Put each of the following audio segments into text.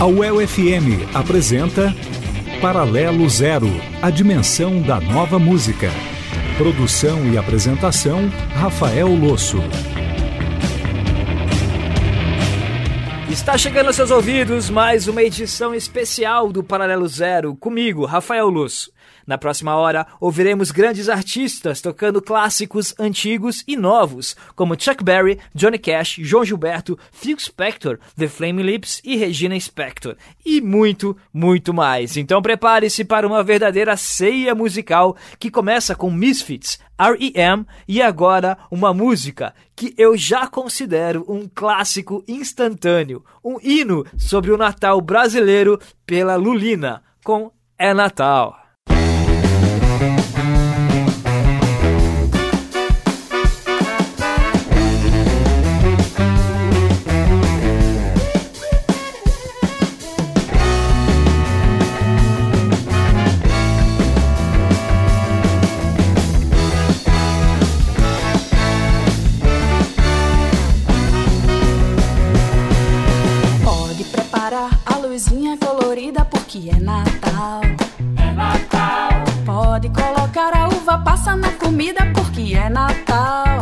A UEL FM apresenta Paralelo Zero, a dimensão da nova música. Produção e apresentação, Rafael Losso. Está chegando aos seus ouvidos mais uma edição especial do Paralelo Zero, comigo, Rafael Losso. Na próxima hora, ouviremos grandes artistas tocando clássicos antigos e novos, como Chuck Berry, Johnny Cash, João Gilberto, Phil Spector, The Flaming Lips e Regina Spector. E muito, muito mais. Então prepare-se para uma verdadeira ceia musical que começa com Misfits, R.E.M. e agora uma música que eu já considero um clássico instantâneo, um hino sobre o Natal brasileiro pela Lulina, com É Natal. Que é Natal. É Natal. Pode colocar a uva passa na comida porque é Natal.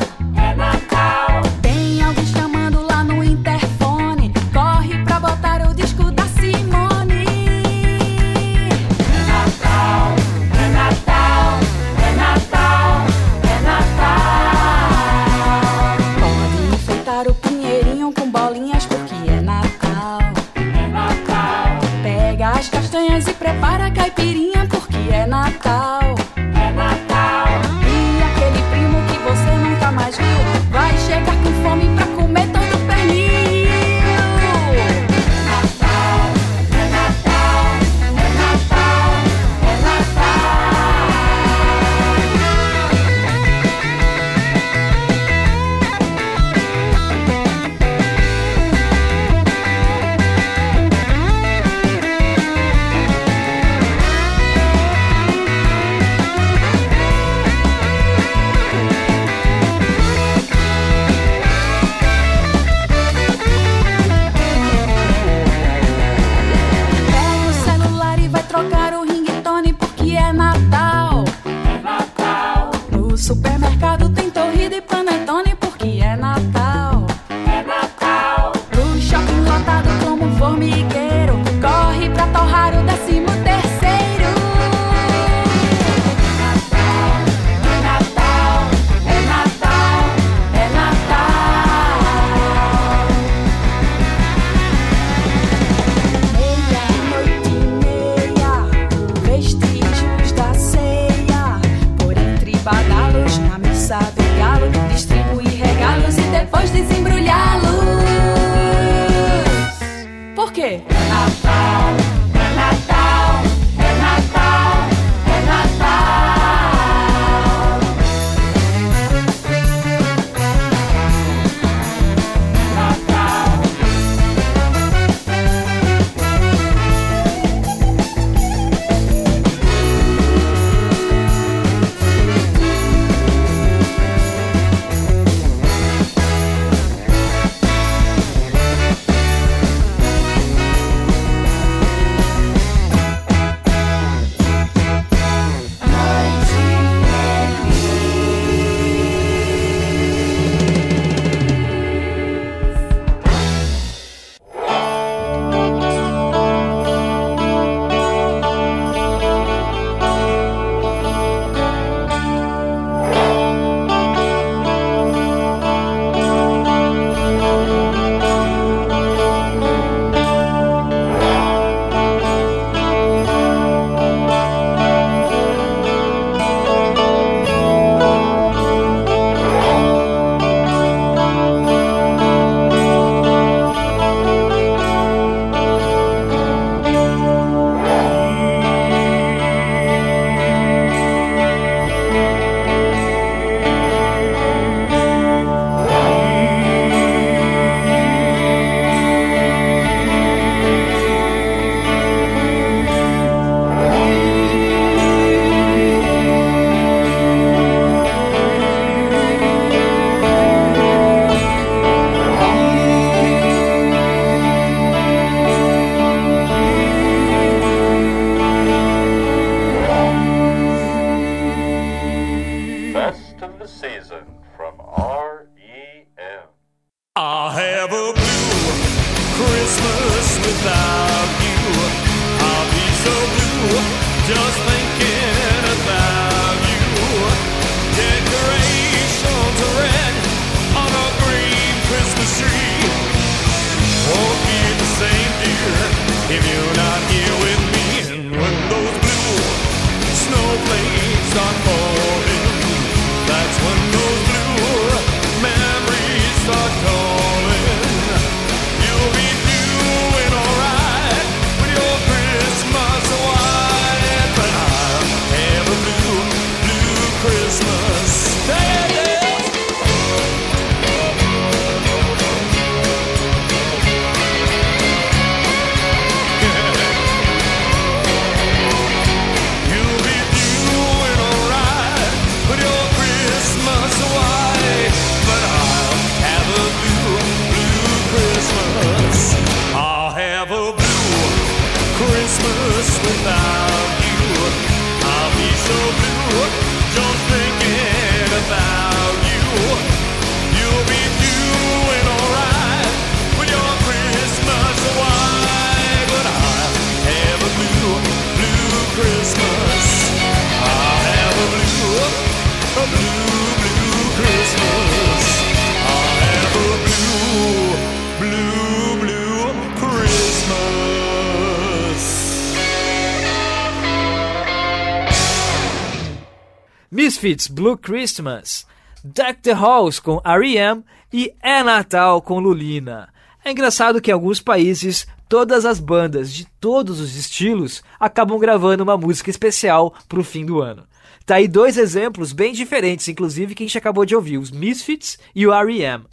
Misfits Blue Christmas, Deck the Halls com R.E.M. e É Natal com Lulina. É engraçado que em alguns países todas as bandas de todos os estilos acabam gravando uma música especial para o fim do ano. Tá aí dois exemplos bem diferentes, inclusive que a gente acabou de ouvir, os Misfits e o R.E.M.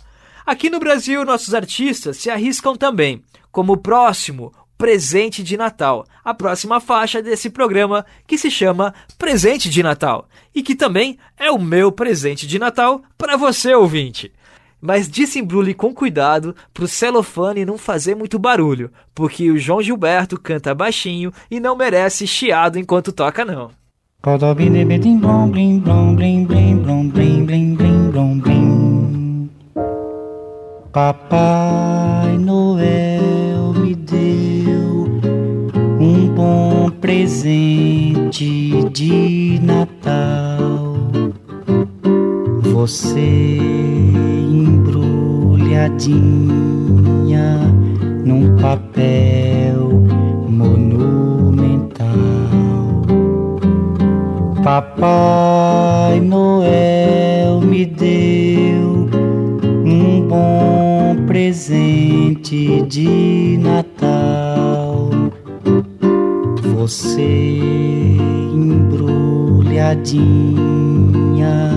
Aqui no Brasil, nossos artistas se arriscam também, como o próximo, Presente de Natal, a próxima faixa desse programa que se chama Presente de Natal e que também é o meu presente de Natal para você, ouvinte. Mas desembrulhe com cuidado para o celofane não fazer muito barulho, porque o João Gilberto canta baixinho e não merece chiado enquanto toca não. Papai presente de Natal. Você embrulhadinha num papel monumental. Papai Noel me deu um bom presente de Natal. Você embrulhadinha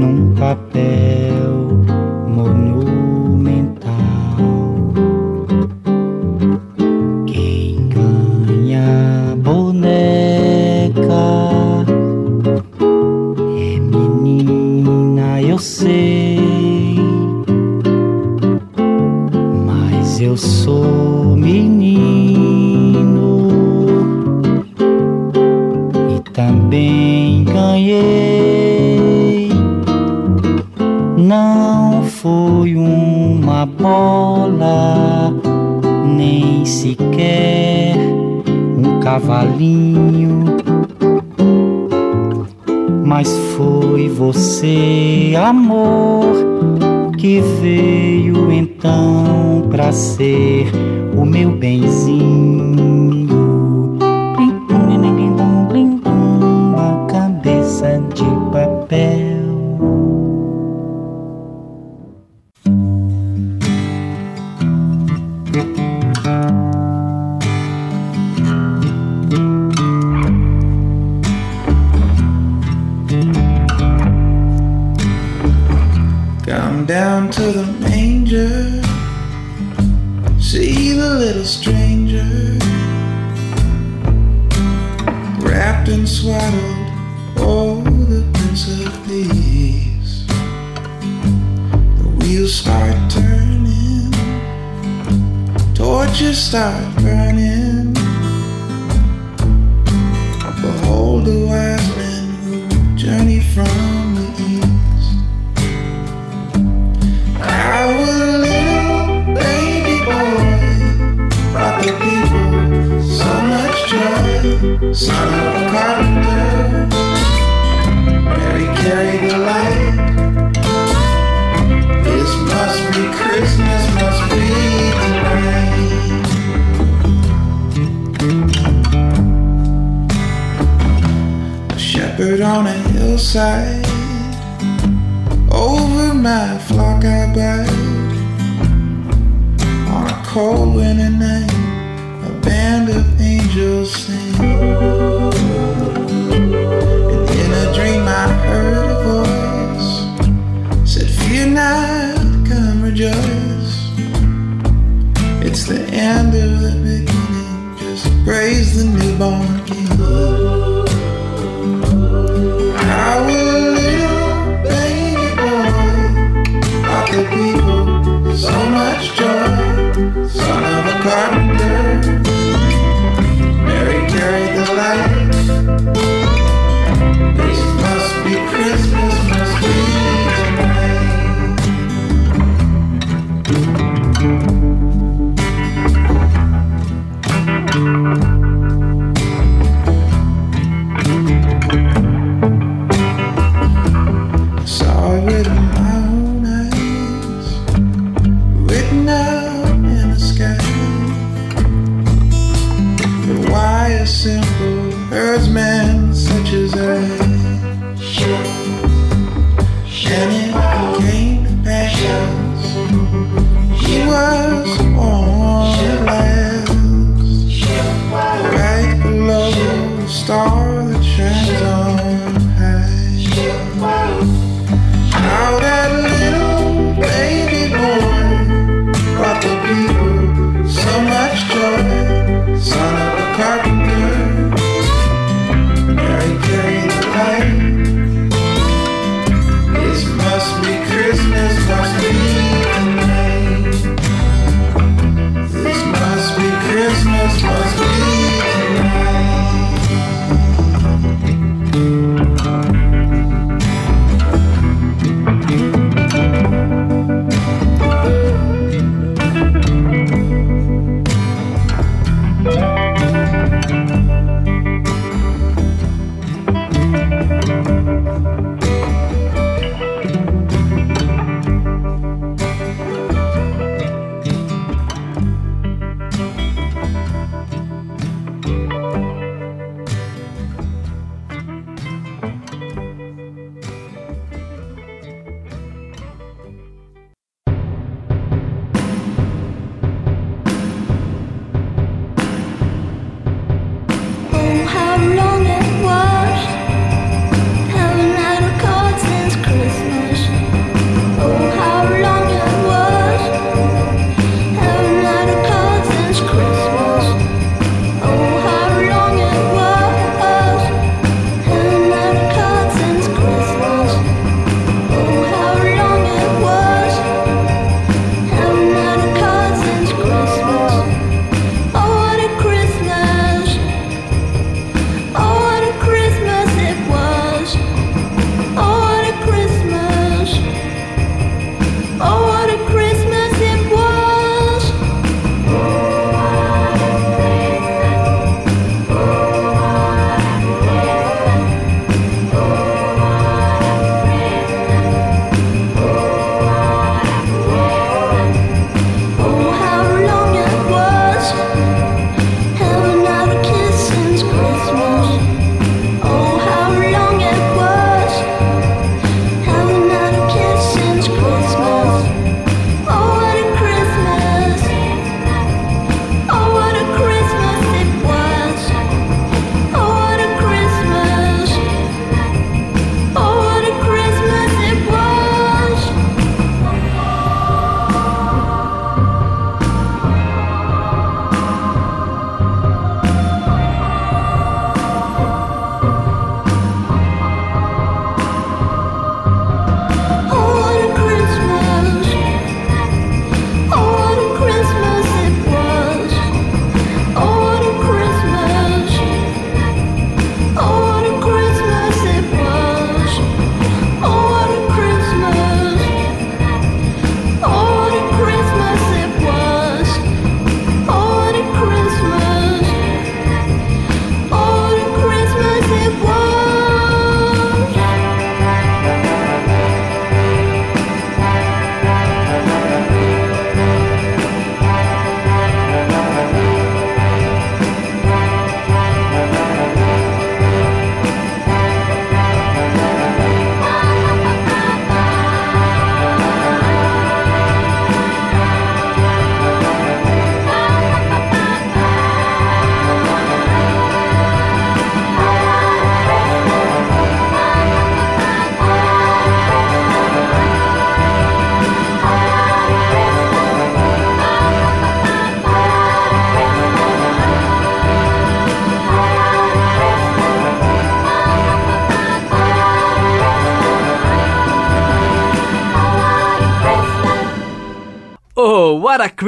num papel monumental. Quem ganha boneca é menina, eu sei, mas eu sou menino também ganhei. Não foi uma bola, nem sequer um cavalinho. Mas foi você, amor, que veio então pra ser o meu benzinho.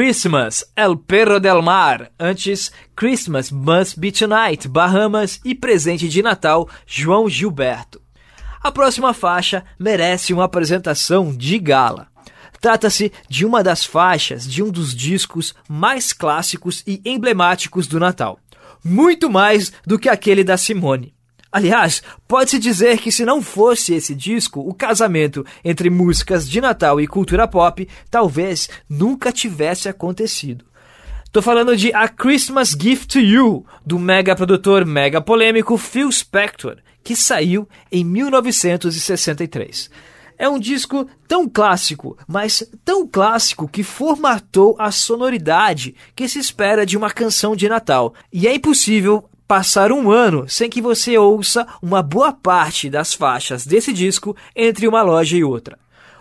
Christmas! El Perro del Mar. Antes, Christmas Must Be Tonight, Bahamas e Presente de Natal, João Gilberto. A próxima faixa merece uma apresentação de gala. Trata-se de uma das faixas de um dos discos mais clássicos e emblemáticos do Natal. Muito mais do que aquele da Simone. Aliás, pode-se dizer que se não fosse esse disco, o casamento entre músicas de Natal e cultura pop talvez nunca tivesse acontecido. Tô falando de A Christmas Gift to You, do mega produtor mega polêmico Phil Spector, que saiu em 1963. É um disco tão clássico, mas tão clássico que formatou a sonoridade que se espera de uma canção de Natal. E é impossível passar um ano sem que você ouça uma boa parte das faixas desse disco entre uma loja e outra.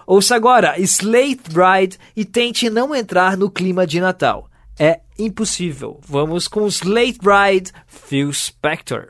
Ouça agora Slate Bride e tente não entrar no clima de Natal. É impossível. Vamos com Slate Bride, Phil Spector.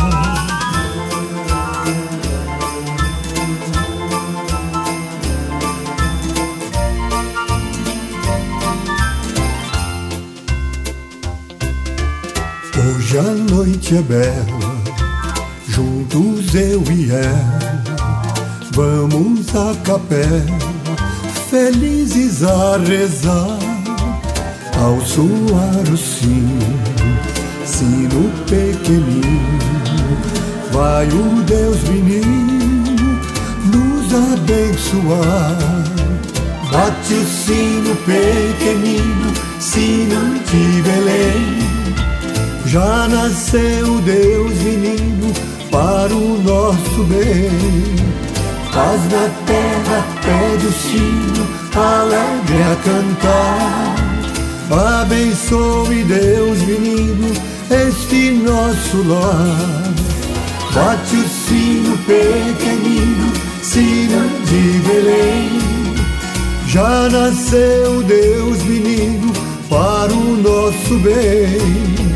noite é bela, juntos eu e ela, vamos à capela, felizes a rezar, ao soar o sino, sino pequenino, vai o Deus menino nos abençoar. Bate o sino pequenino, sino de Belém já nasceu Deus menino para o nosso bem. Paz na terra, pede o sino, alegre a cantar. Abençoe Deus menino, este nosso lar. Bate o sino pequenino, sino de Belém. Já nasceu Deus menino para o nosso bem.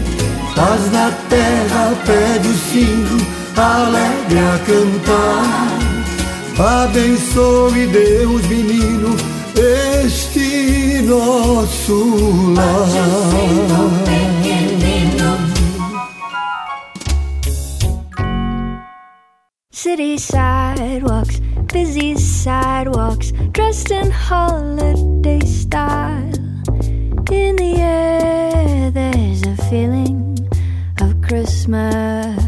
Paz na terra, pede o sino, alegre a cantar. Abençoe Deus, menino, este nosso lar. City sidewalks, busy sidewalks, dressed in holiday style. In the air, there's a feeling Christmas.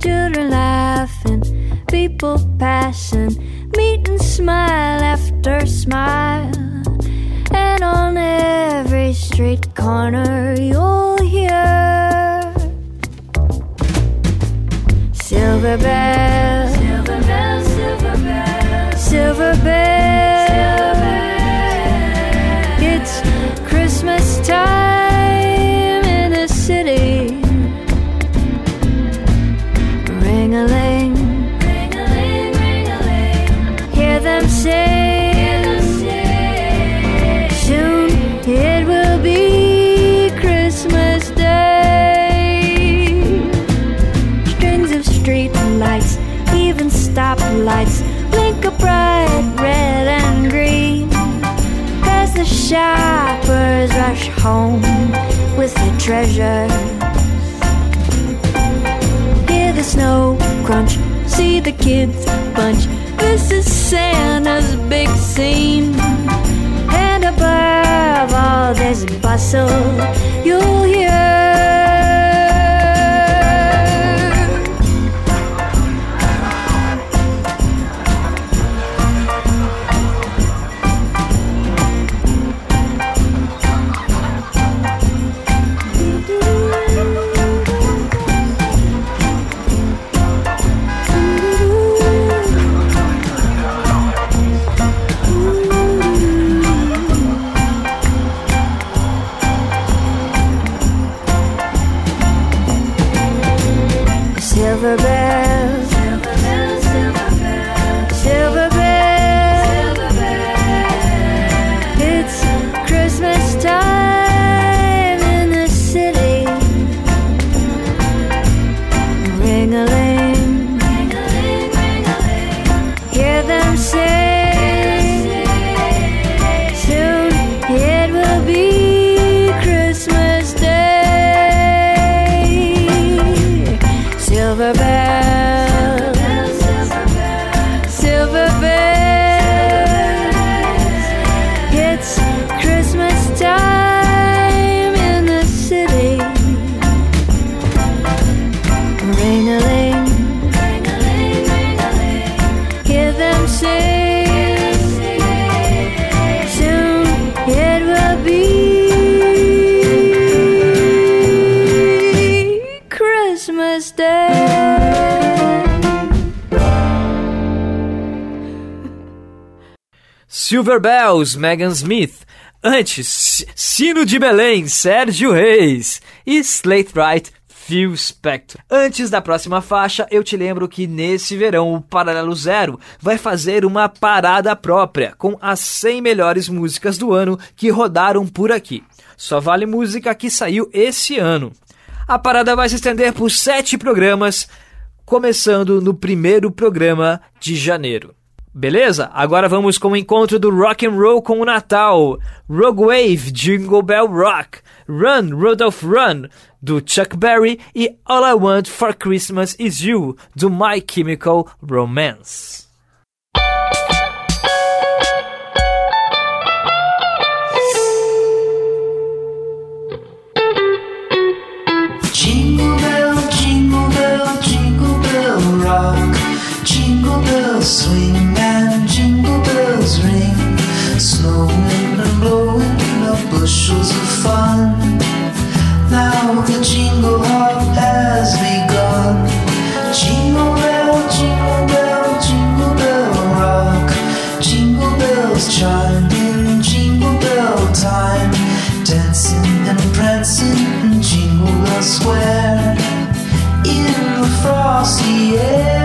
Children laughing, people passing, meet and smile after smile. And on every street corner, you'll hear silver bells, silver bells, silver bells, silver bells. It's bright red and green as the shoppers rush home with their treasures. Hear the snow crunch, see the kids bunch. This is Santa's big scene. And above all this bustle, you'll hear. Silver Bells, Megan Smith. Antes, Sino de Belém, Sérgio Reis. E Slate Right, Phil Spector. Antes da próxima faixa, eu te lembro que nesse verão o Paralelo Zero vai fazer uma parada própria com as 100 melhores músicas do ano que rodaram por aqui. Só vale música que saiu esse ano. A parada vai se estender por sete programas, começando no primeiro programa de janeiro. Beleza? Agora vamos com o encontro do rock and roll com o Natal. Rogue Wave, Jingle Bell Rock, Run, Rudolph Run, do Chuck Berry e All I Want for Christmas Is You, do My Chemical Romance. Jingle bell, jingle bell, jingle bell rock. Jingle bells swing bells ring. Snowing and blowing up bushels of fun. Now the jingle hop has begun. Jingle bell, jingle bell, jingle bell rock. Jingle bells chime in jingle bell time. Dancing and prancing in Jingle Bell Square. In the frosty air.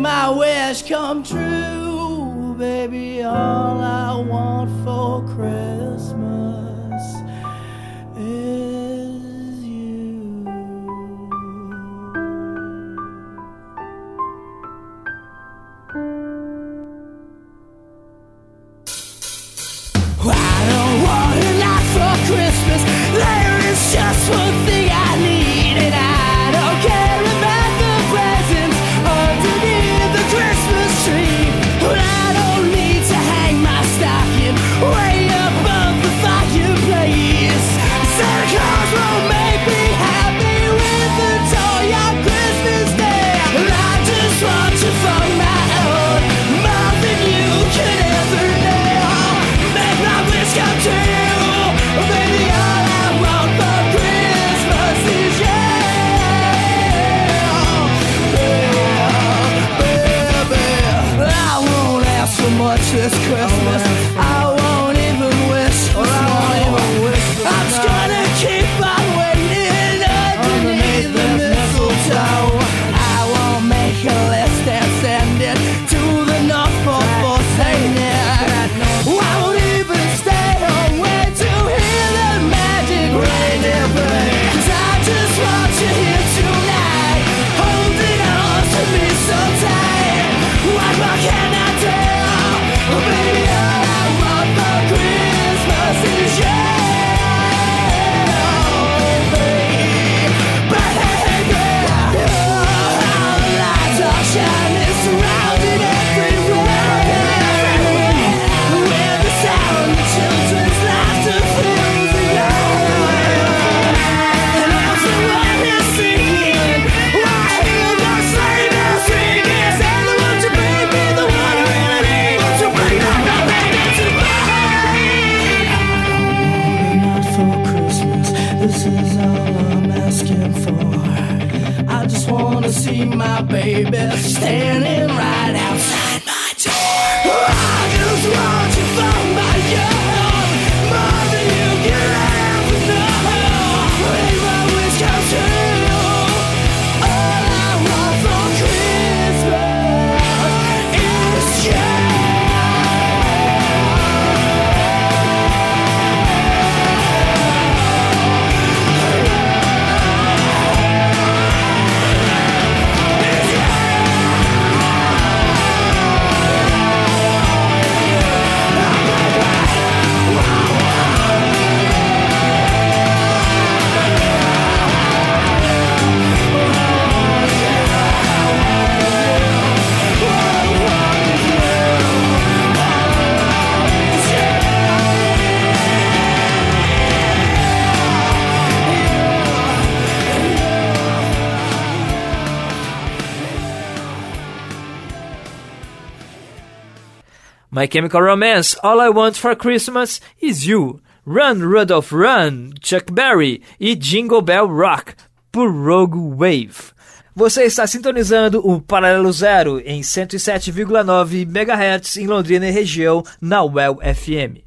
my wish come true, baby. All I want for Christmas. My Chemical Romance, All I Want for Christmas Is You, Run Rudolph Run, Chuck Berry e Jingle Bell Rock, por Rogue Wave. Você está sintonizando o Paralelo Zero em 107,9 MHz em Londrina e região na Well FM.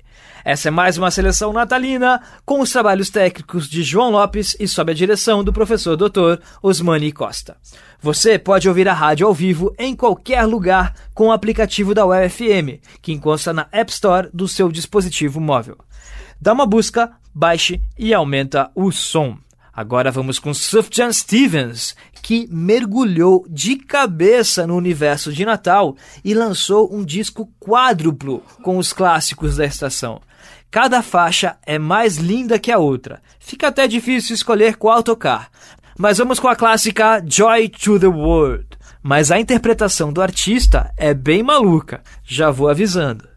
Essa é mais uma seleção natalina com os trabalhos técnicos de João Lopes e sob a direção do professor Dr. Osmani Costa. Você pode ouvir a rádio ao vivo em qualquer lugar com o aplicativo da UFM, que encontra na App Store do seu dispositivo móvel. Dá uma busca, baixe e aumenta o som. Agora vamos com Sufjan Stevens, que mergulhou de cabeça no universo de Natal e lançou um disco quádruplo com os clássicos da estação. Cada faixa é mais linda que a outra. Fica até difícil escolher qual tocar. Mas vamos com a clássica Joy to the World. Mas a interpretação do artista é bem maluca, já vou avisando.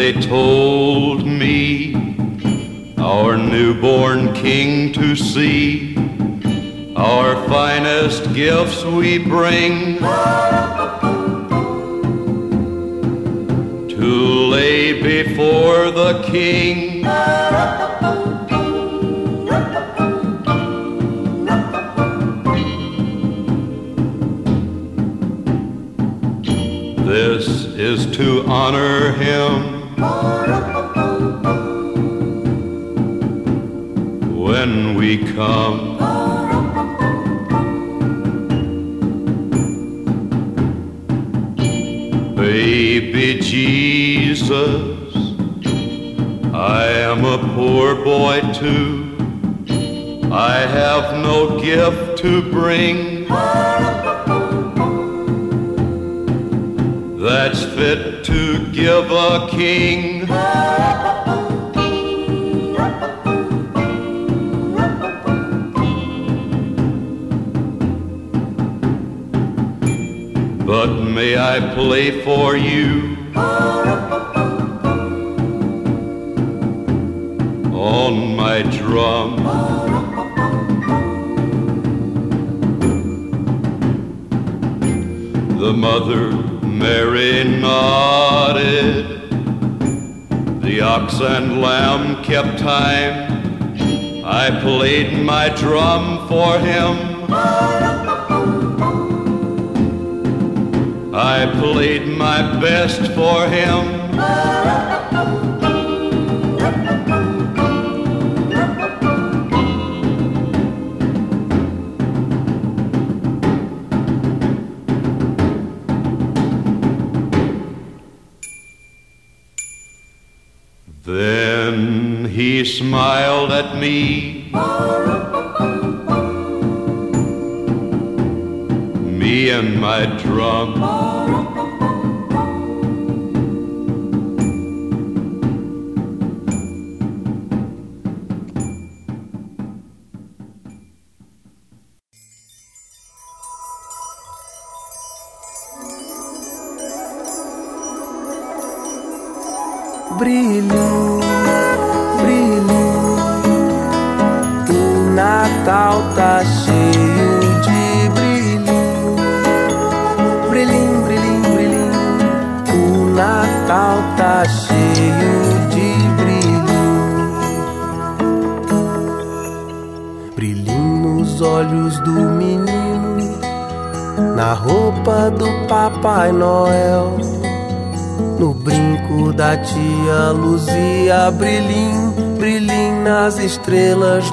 They told me our newborn king to see. Our finest gifts we bring to lay before the king. This is to honor him. When we come, baby Jesus, I am a poor boy too. I have no gift to bring that's fit give a king. But may I play for you on my drum? The mother Mary nodded. The ox and lamb kept time. I played my drum for him. I played my best for him. Smiled at me. Me and my drum.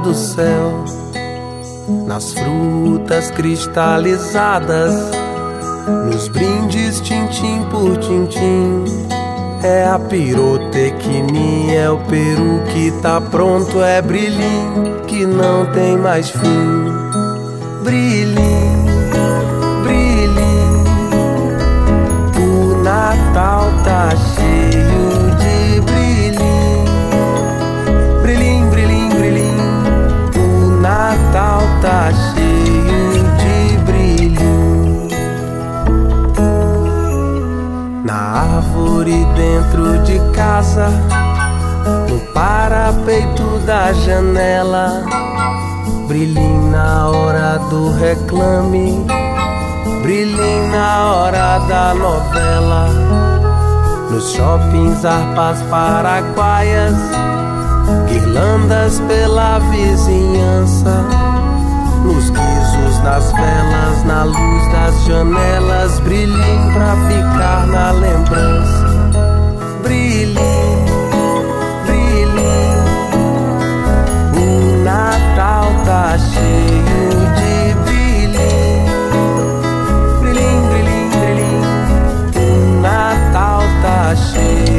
Do céu, nas frutas cristalizadas, nos brindes tintim por tintim. É a pirotecnia, é o peru que tá pronto, é brilhinho que não tem mais fim. Brilhinho, da janela, brilhinho na hora do reclame, brilhinho na hora da novela. Nos shoppings, harpas paraguaias, guirlandas pela vizinhança. Nos guizos, nas velas, na luz das janelas, brilhinho pra ficar na lembrança. Brilhinho, tá cheio de brilhinho. Brilhinho, brilhinho, brilhinho, o Natal tá cheio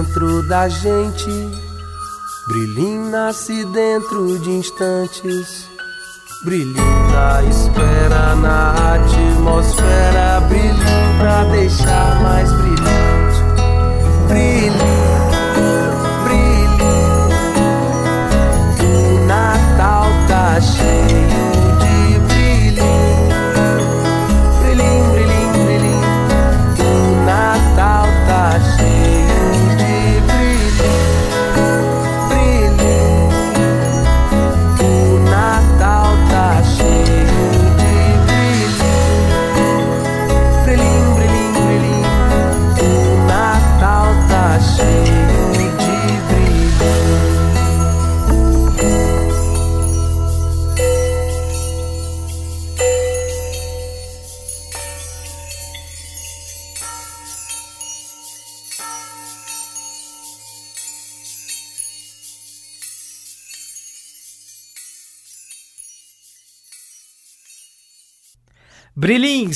dentro da gente. Brilhinho nasce dentro de instantes. Brilhinho na espera,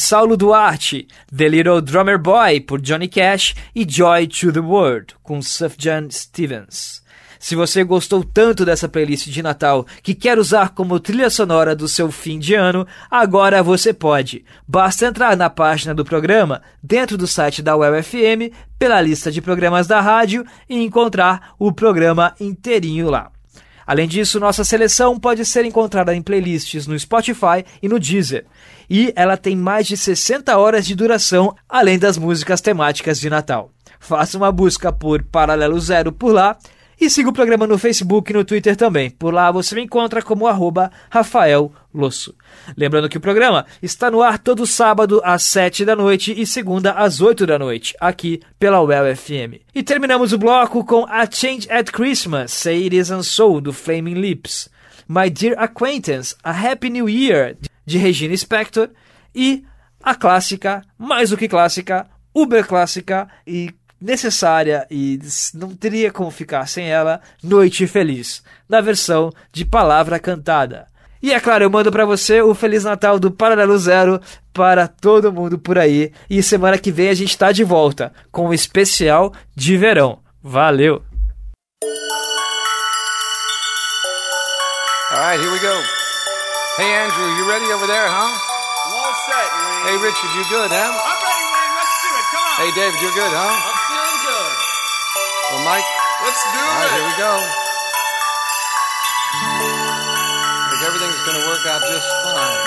Saulo Duarte, The Little Drummer Boy, por Johnny Cash, e Joy to the World, com Sufjan Stevens. Se você gostou tanto dessa playlist de Natal que quer usar como trilha sonora do seu fim de ano, agora você pode. Basta entrar na página do programa, dentro do site da UFM, pela lista de programas da rádio e encontrar o programa inteirinho lá. Além disso, nossa seleção pode ser encontrada em playlists no Spotify e no Deezer. E ela tem mais de 60 horas de duração, além das músicas temáticas de Natal. Faça uma busca por Paralelo Zero por lá e siga o programa no Facebook e no Twitter também. Por lá você me encontra como arroba Rafael Losso. Lembrando que o programa está no ar todo sábado às 7 da noite e segunda às 8 da noite, aqui pela UEL FM. E terminamos o bloco com A Change at Christmas, Say It Isn't So, do Flaming Lips. My Dear Acquaintance, A Happy New Year, de Regina Spector. E a clássica, mais do que clássica, uber clássica e necessária e não teria como ficar sem ela, Noite Feliz, na versão de palavra cantada. E é claro, eu mando para você o Feliz Natal do Paralelo Zero para todo mundo por aí. E semana que vem a gente tá de volta com um especial de verão. Valeu! All right, here we go. Hey, Andrew, you ready over there, huh? All set, Wayne. Hey, Richard, you good, huh? I'm ready, Wayne. Let's do it. Come on. Hey, David, you're good, huh? I'm feeling good. Well, Mike, Let's do all right, it. here we go. I think everything's going to work out just fine.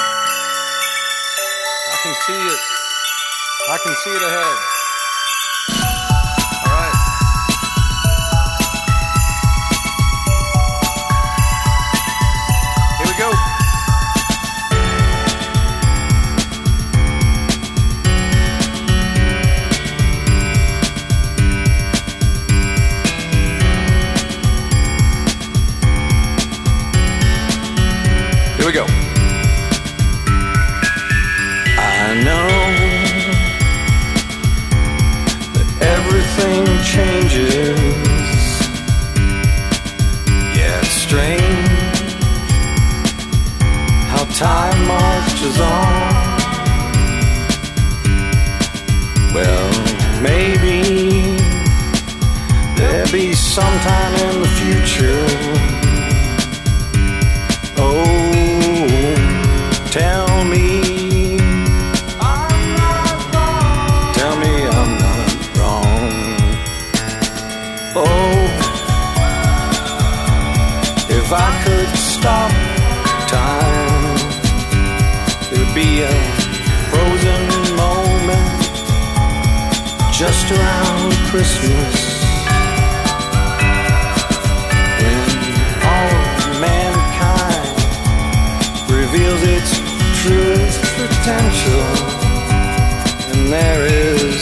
I can see it. I can see it ahead. Changes. Yeah, it's strange how time marches on. Well, maybe there'll be sometime in the future. If I could stop time, there'd be a frozen moment just around Christmas. When all mankind reveals its truest potential. And there is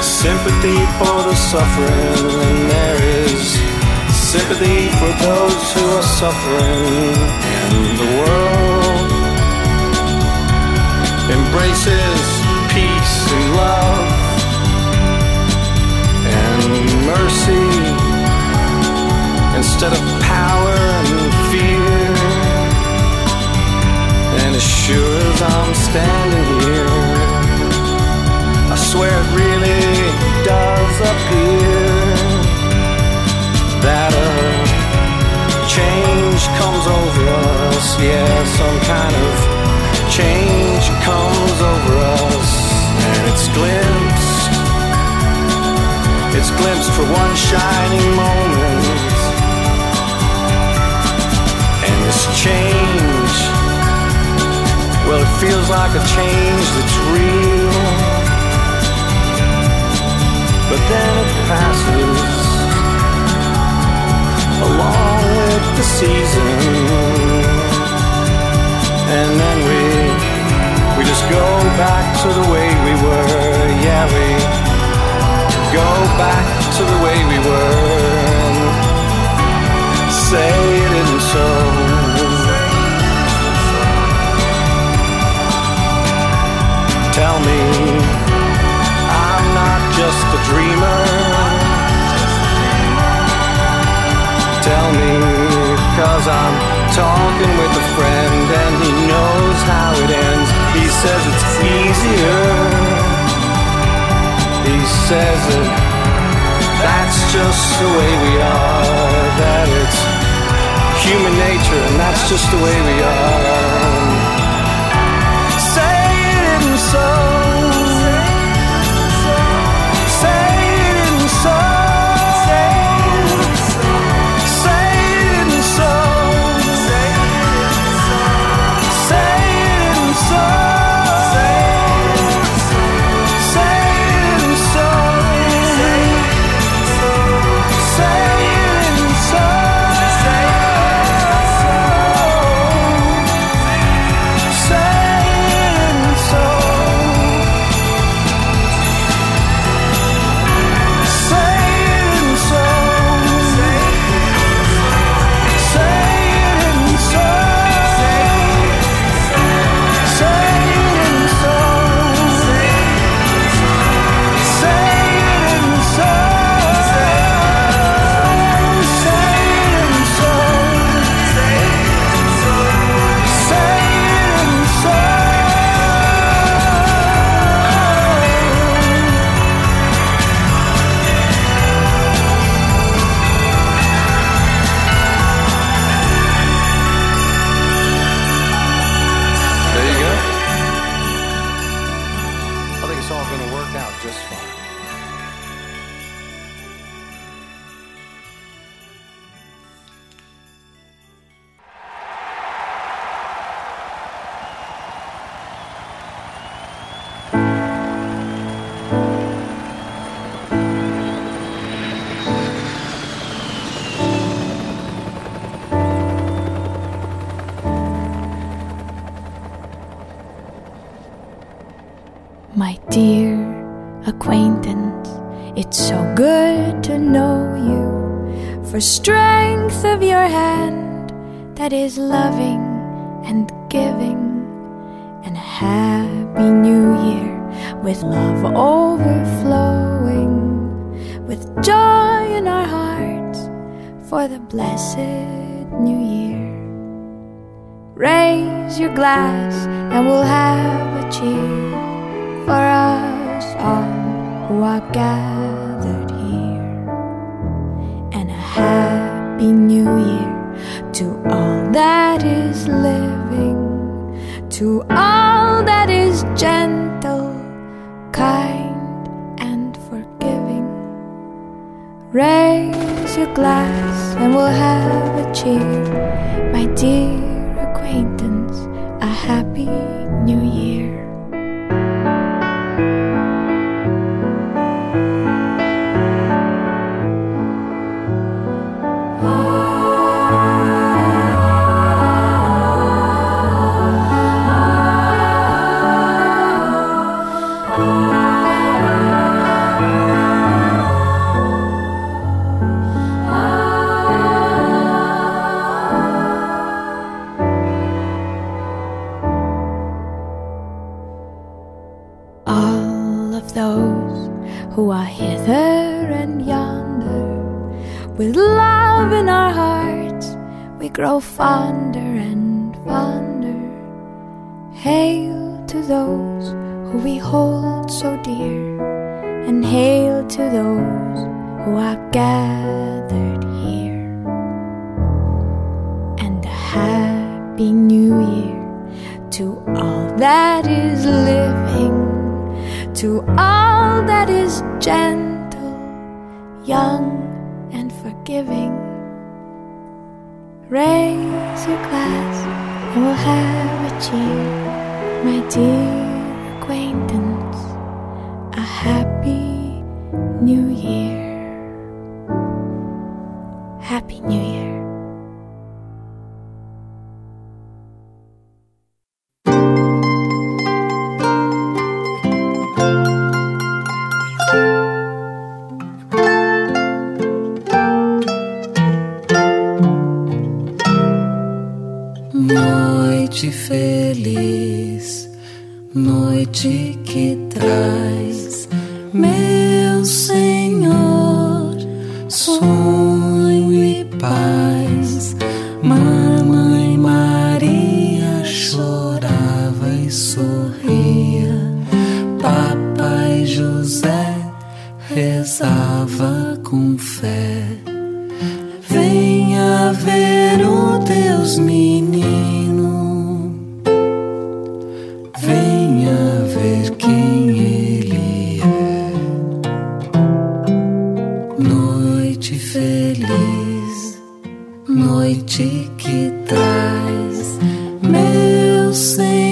sympathy for the suffering, and there is sympathy for those who are suffering. And the world embraces peace and love and mercy instead of power and fear. And as sure as I'm standing here, I swear it really does appear comes over us, yeah, some kind of change comes over us, and it's glimpsed. It's glimpsed for one shining moment, and this change, well, it feels like a change that's real, but then it passes. Along with the season. And then we we just go back to the way we were. Yeah, we go back to the way we were. Say it isn't so. Tell me talking with a friend and he knows how it ends. He says it's easier. He says that that's just the way we are. That it's human nature and that's just the way we are dear acquaintance, it's so good to know you for strength of your hand that is loving and giving. And a happy new year with love overflowing with joy in our hearts for the blessed new year. Raise your glass and we'll have a cheer for us all who are gathered here. And a happy new year to all that is living, to all that is gentle, kind, and forgiving. Raise your glass and we'll have a cheer, my dear of those who are hither and yonder. With love in our hearts, we grow fonder and fonder. Hail to those who we hold so dear, and hail to those who are gathered here. And a happy new year to all that is living to all that is gentle, young, and forgiving. Raise your glass and we'll have a cheer, my dear acquaintance. A happy new year. noite que traz, meu Senhor.